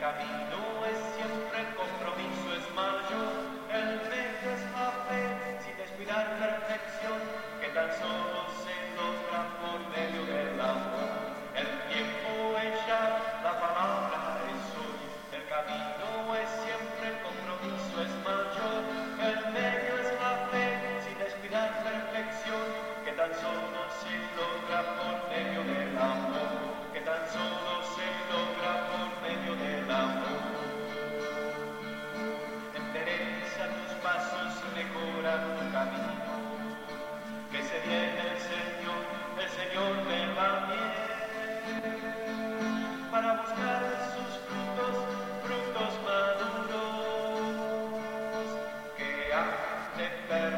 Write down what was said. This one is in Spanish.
camino Se logra por medio del amor que tan solo se logra por medio del amor, emprendeza tus pasos y mejora tu camino. Que se viene el Señor, el Señor me va bien para buscar sus frutos, frutos maduros. Que haces de